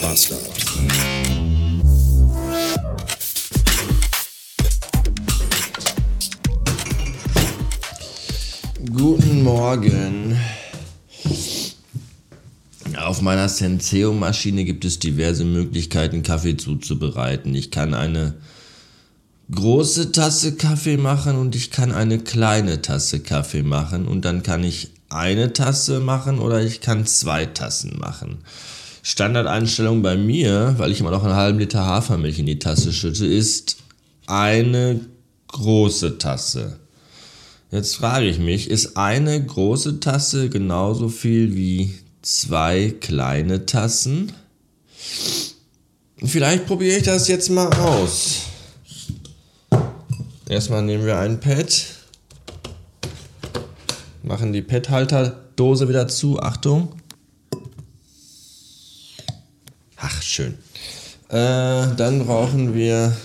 Bastard. Guten Morgen. Auf meiner Senseo-Maschine gibt es diverse Möglichkeiten, Kaffee zuzubereiten. Ich kann eine große Tasse Kaffee machen und ich kann eine kleine Tasse Kaffee machen und dann kann ich eine Tasse machen oder ich kann zwei Tassen machen. Standardeinstellung bei mir, weil ich immer noch einen halben Liter Hafermilch in die Tasse schütte, ist eine große Tasse. Jetzt frage ich mich, ist eine große Tasse genauso viel wie zwei kleine Tassen? Vielleicht probiere ich das jetzt mal aus. Erstmal nehmen wir ein Pad, machen die Pad-Halterdose wieder zu. Achtung. Schön. Äh, dann brauchen wir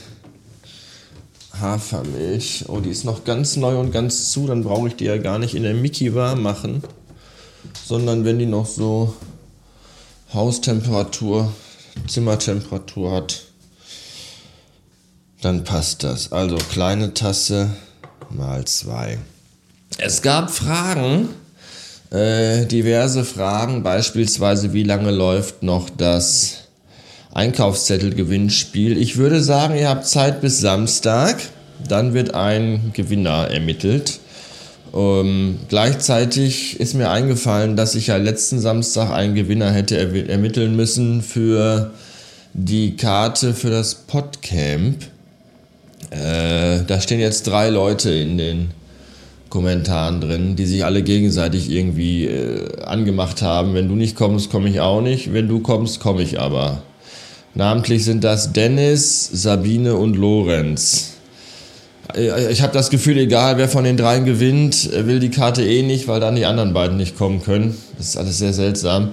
Hafermilch. Oh, die ist noch ganz neu und ganz zu. Dann brauche ich die ja gar nicht in der Mickey warm machen, sondern wenn die noch so Haustemperatur, Zimmertemperatur hat, dann passt das. Also kleine Tasse mal zwei. Es gab Fragen, äh, diverse Fragen, beispielsweise wie lange läuft noch das Einkaufszettel-Gewinnspiel. Ich würde sagen, ihr habt Zeit bis Samstag, dann wird ein Gewinner ermittelt. Ähm, gleichzeitig ist mir eingefallen, dass ich ja letzten Samstag einen Gewinner hätte ermitteln müssen für die Karte für das Podcamp. Äh, da stehen jetzt drei Leute in den Kommentaren drin, die sich alle gegenseitig irgendwie äh, angemacht haben. Wenn du nicht kommst, komme ich auch nicht. Wenn du kommst, komme ich aber. Namentlich sind das Dennis, Sabine und Lorenz. Äh, ich habe das Gefühl, egal wer von den dreien gewinnt, will die Karte eh nicht, weil dann die anderen beiden nicht kommen können. Das ist alles sehr seltsam.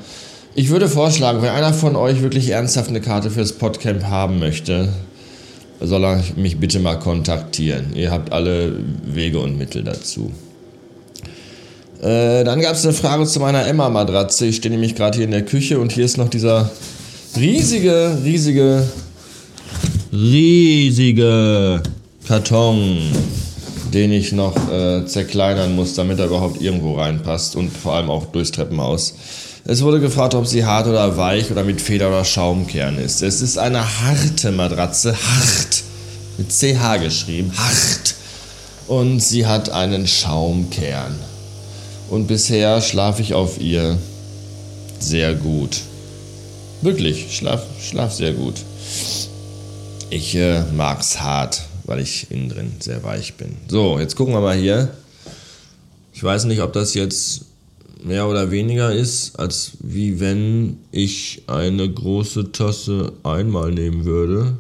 Ich würde vorschlagen, wenn einer von euch wirklich ernsthaft eine Karte fürs Podcamp haben möchte, soll er mich bitte mal kontaktieren. Ihr habt alle Wege und Mittel dazu. Äh, dann gab es eine Frage zu meiner Emma-Matratze. Ich stehe nämlich gerade hier in der Küche und hier ist noch dieser riesige, riesige, riesige Karton, den ich noch äh, zerkleinern muss, damit er überhaupt irgendwo reinpasst und vor allem auch durchs Treppenhaus. Es wurde gefragt, ob sie hart oder weich oder mit Feder oder Schaumkern ist. Es ist eine harte Matratze, hart, mit CH geschrieben, hart. Und sie hat einen Schaumkern. Und bisher schlafe ich auf ihr sehr gut. Wirklich, schlaf, schlaf sehr gut. Ich äh, mag's hart, weil ich innen drin sehr weich bin. So, jetzt gucken wir mal hier. Ich weiß nicht, ob das jetzt mehr oder weniger ist, als wie wenn ich eine große Tasse einmal nehmen würde.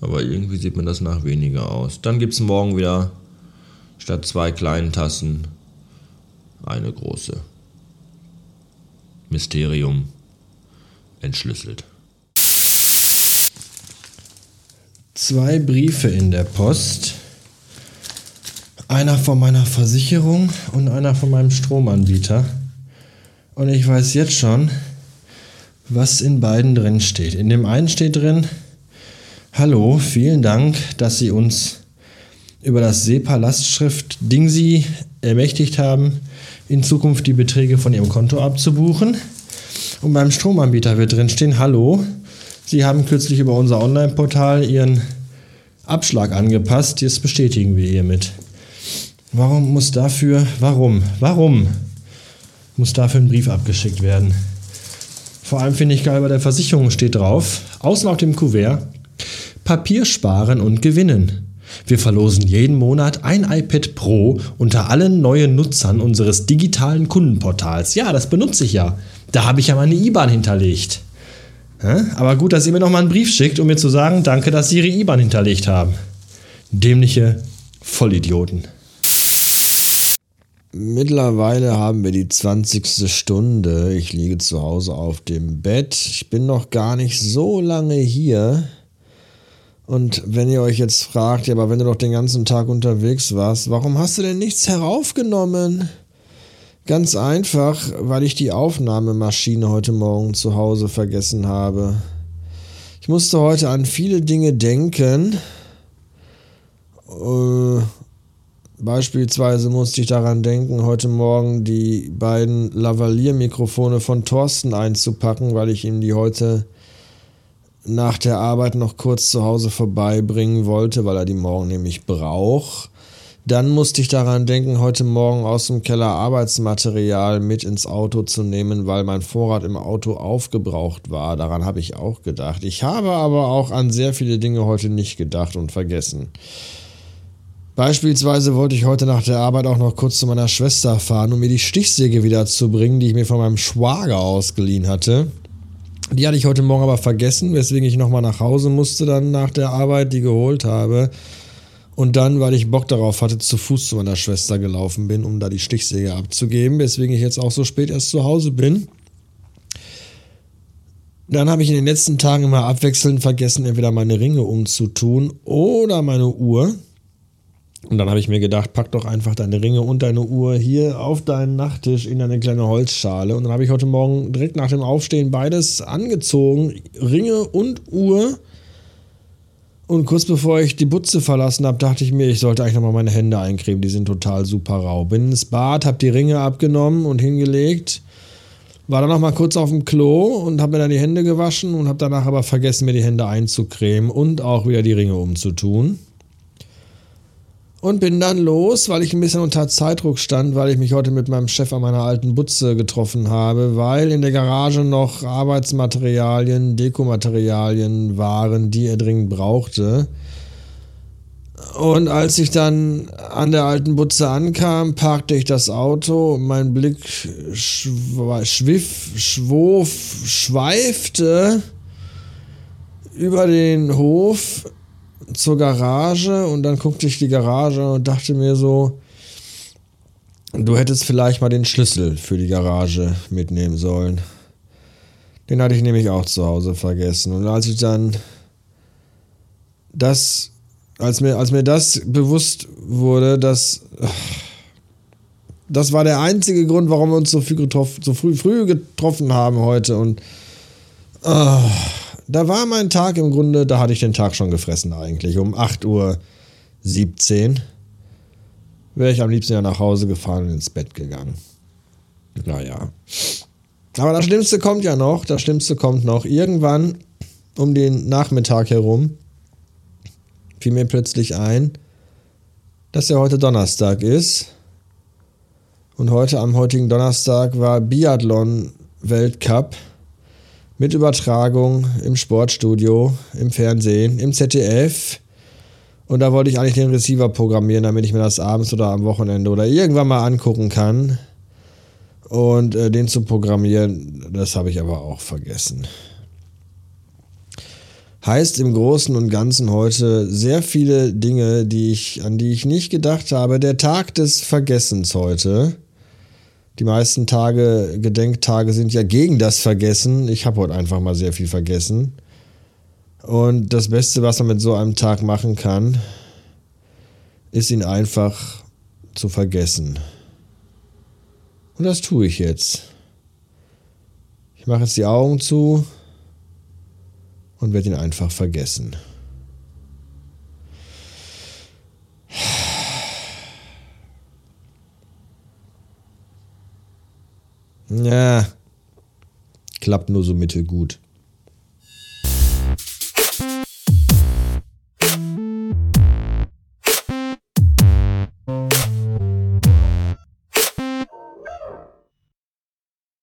Aber irgendwie sieht mir das nach weniger aus. Dann gibt es morgen wieder statt zwei kleinen Tassen eine große. Mysterium entschlüsselt. Zwei Briefe in der Post. Einer von meiner Versicherung und einer von meinem Stromanbieter. Und ich weiß jetzt schon, was in beiden drin steht. In dem einen steht drin, Hallo, vielen Dank, dass Sie uns über das SEPA-Lastschrift Dingsi ermächtigt haben, in Zukunft die Beträge von Ihrem Konto abzubuchen. Und beim Stromanbieter wird drin stehen, Hallo, Sie haben kürzlich über unser Online-Portal Ihren Abschlag angepasst, das bestätigen wir hiermit. Warum muss dafür, warum, warum muss dafür ein Brief abgeschickt werden? Vor allem finde ich geil, bei der Versicherung steht drauf, außen auf dem Kuvert, Papier sparen und gewinnen. Wir verlosen jeden Monat ein iPad Pro unter allen neuen Nutzern unseres digitalen Kundenportals. Ja, das benutze ich ja. Da habe ich ja meine IBAN hinterlegt. Aber gut, dass ihr mir nochmal einen Brief schickt, um mir zu sagen, danke, dass Sie Ihre IBAN hinterlegt haben. Dämliche Vollidioten. Mittlerweile haben wir die 20. Stunde. Ich liege zu Hause auf dem Bett. Ich bin noch gar nicht so lange hier. Und wenn ihr euch jetzt fragt, ja, aber wenn du doch den ganzen Tag unterwegs warst, warum hast du denn nichts heraufgenommen? Ganz einfach, weil ich die Aufnahmemaschine heute Morgen zu Hause vergessen habe. Ich musste heute an viele Dinge denken. Äh, beispielsweise musste ich daran denken, heute Morgen die beiden Lavalier-Mikrofone von Thorsten einzupacken, weil ich ihm die heute nach der Arbeit noch kurz zu Hause vorbeibringen wollte, weil er die morgen nämlich braucht. Dann musste ich daran denken, heute Morgen aus dem Keller Arbeitsmaterial mit ins Auto zu nehmen, weil mein Vorrat im Auto aufgebraucht war. Daran habe ich auch gedacht. Ich habe aber auch an sehr viele Dinge heute nicht gedacht und vergessen. Beispielsweise wollte ich heute nach der Arbeit auch noch kurz zu meiner Schwester fahren, um mir die Stichsäge wiederzubringen, die ich mir von meinem Schwager ausgeliehen hatte. Die hatte ich heute Morgen aber vergessen, weswegen ich nochmal nach Hause musste, dann nach der Arbeit die geholt habe. Und dann, weil ich Bock darauf hatte, zu Fuß zu meiner Schwester gelaufen bin, um da die Stichsäge abzugeben, weswegen ich jetzt auch so spät erst zu Hause bin. Dann habe ich in den letzten Tagen immer abwechselnd vergessen, entweder meine Ringe umzutun oder meine Uhr. Und dann habe ich mir gedacht, pack doch einfach deine Ringe und deine Uhr hier auf deinen Nachttisch in eine kleine Holzschale. Und dann habe ich heute Morgen direkt nach dem Aufstehen beides angezogen, Ringe und Uhr. Und kurz bevor ich die Butze verlassen habe, dachte ich mir, ich sollte eigentlich nochmal meine Hände eincremen. Die sind total super rau. Bin ins Bad, habe die Ringe abgenommen und hingelegt. War dann nochmal kurz auf dem Klo und habe mir dann die Hände gewaschen und habe danach aber vergessen, mir die Hände einzucremen und auch wieder die Ringe umzutun. Und bin dann los, weil ich ein bisschen unter Zeitdruck stand, weil ich mich heute mit meinem Chef an meiner alten Butze getroffen habe, weil in der Garage noch Arbeitsmaterialien, Dekomaterialien waren, die er dringend brauchte. Und als ich dann an der alten Butze ankam, parkte ich das Auto mein Blick schwiff, schwof, schweifte über den Hof zur Garage und dann guckte ich die Garage und dachte mir so, du hättest vielleicht mal den Schlüssel für die Garage mitnehmen sollen. Den hatte ich nämlich auch zu Hause vergessen. Und als ich dann das, als mir, als mir das bewusst wurde, dass das war der einzige Grund, warum wir uns so, getroffen, so früh, früh getroffen haben heute. Und oh, da war mein Tag im Grunde, da hatte ich den Tag schon gefressen eigentlich. Um 8.17 Uhr wäre ich am liebsten ja nach Hause gefahren und ins Bett gegangen. Naja. Aber das Schlimmste kommt ja noch, das Schlimmste kommt noch. Irgendwann um den Nachmittag herum fiel mir plötzlich ein, dass ja heute Donnerstag ist. Und heute am heutigen Donnerstag war Biathlon Weltcup mit Übertragung im Sportstudio, im Fernsehen, im ZDF. Und da wollte ich eigentlich den Receiver programmieren, damit ich mir das abends oder am Wochenende oder irgendwann mal angucken kann. Und äh, den zu programmieren, das habe ich aber auch vergessen. Heißt im Großen und Ganzen heute sehr viele Dinge, die ich, an die ich nicht gedacht habe. Der Tag des Vergessens heute. Die meisten Tage, Gedenktage sind ja gegen das Vergessen. Ich habe heute einfach mal sehr viel vergessen. Und das Beste, was man mit so einem Tag machen kann, ist ihn einfach zu vergessen. Und das tue ich jetzt. Ich mache jetzt die Augen zu und werde ihn einfach vergessen. Ja, klappt nur so mittelgut.